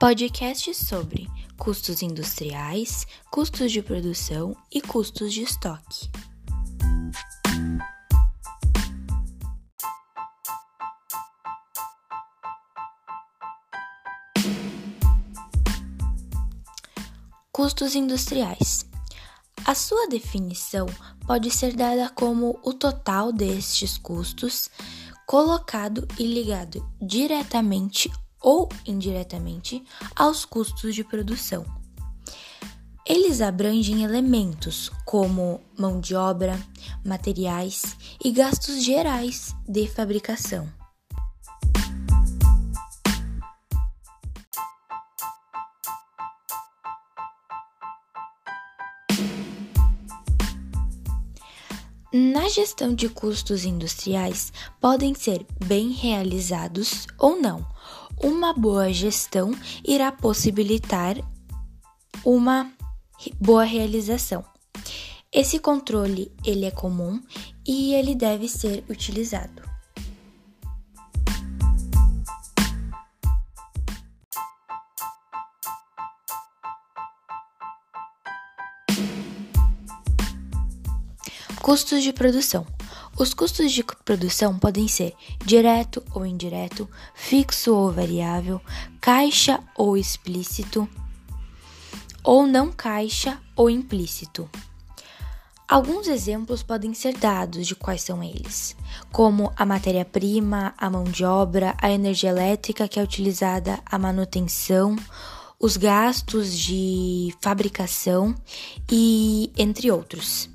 Podcast sobre custos industriais, custos de produção e custos de estoque. Custos industriais. A sua definição pode ser dada como o total destes custos colocado e ligado diretamente ou indiretamente aos custos de produção. Eles abrangem elementos como mão de obra, materiais e gastos gerais de fabricação. Na gestão de custos industriais, podem ser bem realizados ou não. Uma boa gestão irá possibilitar uma boa realização. Esse controle ele é comum e ele deve ser utilizado. Custos de produção. Os custos de produção podem ser direto ou indireto, fixo ou variável, caixa ou explícito, ou não caixa ou implícito. Alguns exemplos podem ser dados de quais são eles, como a matéria-prima, a mão de obra, a energia elétrica que é utilizada, a manutenção, os gastos de fabricação e entre outros.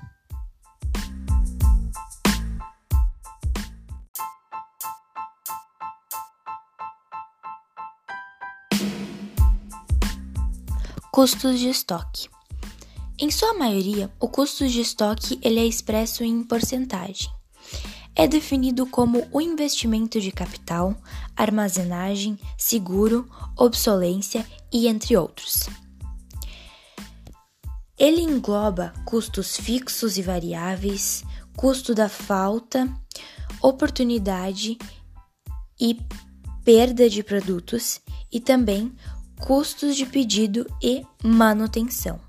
Custos de estoque. Em sua maioria, o custo de estoque ele é expresso em porcentagem. É definido como o investimento de capital, armazenagem, seguro, obsolência e entre outros. Ele engloba custos fixos e variáveis, custo da falta, oportunidade e perda de produtos e também custos de pedido e manutenção.